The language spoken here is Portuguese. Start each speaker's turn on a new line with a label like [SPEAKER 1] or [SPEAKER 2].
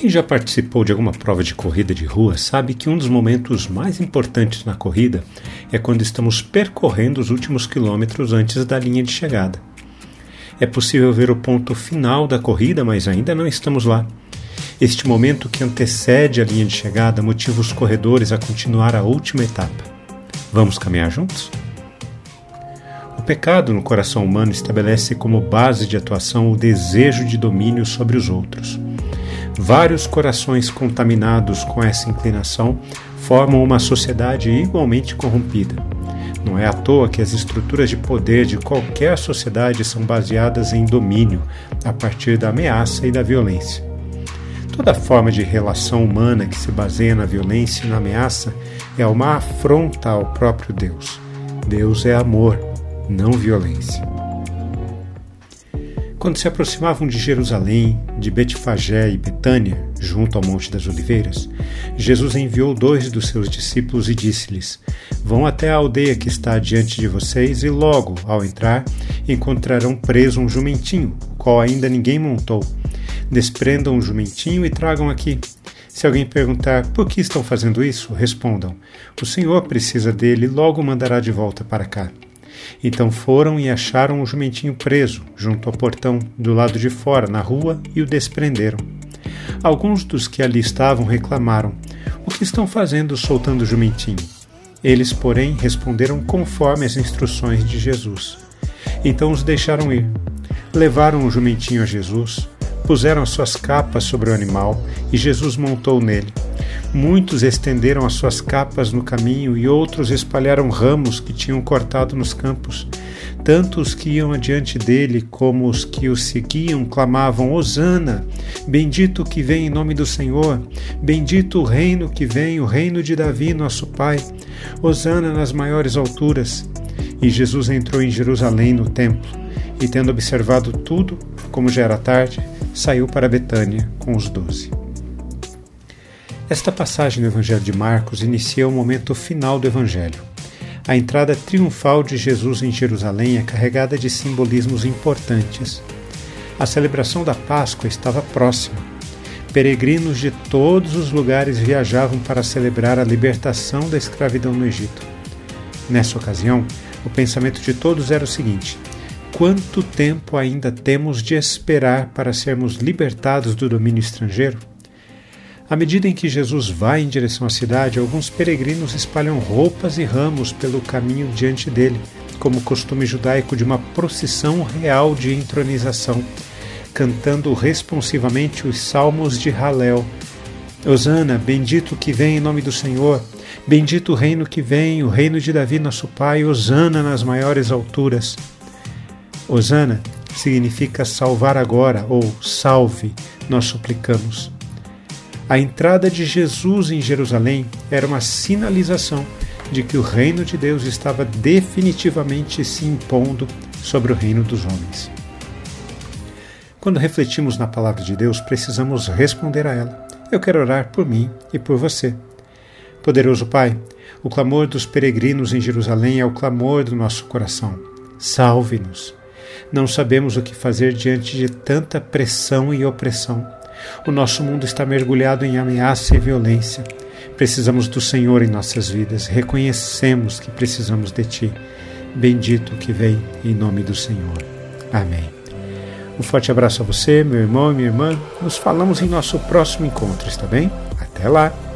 [SPEAKER 1] Quem já participou de alguma prova de corrida de rua sabe que um dos momentos mais importantes na corrida é quando estamos percorrendo os últimos quilômetros antes da linha de chegada. É possível ver o ponto final da corrida, mas ainda não estamos lá. Este momento que antecede a linha de chegada motiva os corredores a continuar a última etapa. Vamos caminhar juntos? O pecado no coração humano estabelece como base de atuação o desejo de domínio sobre os outros. Vários corações contaminados com essa inclinação formam uma sociedade igualmente corrompida. Não é à toa que as estruturas de poder de qualquer sociedade são baseadas em domínio, a partir da ameaça e da violência. Toda forma de relação humana que se baseia na violência e na ameaça é uma afronta ao próprio Deus. Deus é amor, não violência. Quando se aproximavam de Jerusalém, de Betfagé e Betânia, junto ao Monte das Oliveiras, Jesus enviou dois dos seus discípulos e disse-lhes: Vão até a aldeia que está diante de vocês e logo, ao entrar, encontrarão preso um jumentinho, o qual ainda ninguém montou. Desprendam o jumentinho e tragam aqui. Se alguém perguntar por que estão fazendo isso, respondam: O Senhor precisa dele e logo mandará de volta para cá. Então foram e acharam o jumentinho preso, junto ao portão do lado de fora, na rua, e o desprenderam. Alguns dos que ali estavam reclamaram: O que estão fazendo soltando o jumentinho? Eles, porém, responderam conforme as instruções de Jesus. Então os deixaram ir. Levaram o jumentinho a Jesus, puseram as suas capas sobre o animal e Jesus montou nele. Muitos estenderam as suas capas no caminho e outros espalharam ramos que tinham cortado nos campos. Tanto os que iam adiante dele como os que o seguiam clamavam: Hosana! Bendito que vem em nome do Senhor! Bendito o reino que vem, o reino de Davi, nosso Pai! Hosana nas maiores alturas! E Jesus entrou em Jerusalém no templo, e tendo observado tudo, como já era tarde, saiu para Betânia com os doze. Esta passagem do Evangelho de Marcos inicia o momento final do Evangelho. A entrada triunfal de Jesus em Jerusalém é carregada de simbolismos importantes. A celebração da Páscoa estava próxima. Peregrinos de todos os lugares viajavam para celebrar a libertação da escravidão no Egito. Nessa ocasião, o pensamento de todos era o seguinte: quanto tempo ainda temos de esperar para sermos libertados do domínio estrangeiro? À medida em que Jesus vai em direção à cidade, alguns peregrinos espalham roupas e ramos pelo caminho diante dele, como costume judaico de uma procissão real de entronização, cantando responsivamente os salmos de Halel. Osana, bendito que vem em nome do Senhor, bendito o reino que vem, o reino de Davi, nosso Pai, Osana nas maiores alturas. Osana significa salvar agora ou salve, nós suplicamos. A entrada de Jesus em Jerusalém era uma sinalização de que o reino de Deus estava definitivamente se impondo sobre o reino dos homens. Quando refletimos na palavra de Deus, precisamos responder a ela. Eu quero orar por mim e por você. Poderoso Pai, o clamor dos peregrinos em Jerusalém é o clamor do nosso coração. Salve-nos. Não sabemos o que fazer diante de tanta pressão e opressão. O nosso mundo está mergulhado em ameaça e violência. Precisamos do Senhor em nossas vidas. Reconhecemos que precisamos de Ti. Bendito que vem em nome do Senhor. Amém. Um forte abraço a você, meu irmão e minha irmã. Nos falamos em nosso próximo encontro, está bem? Até lá!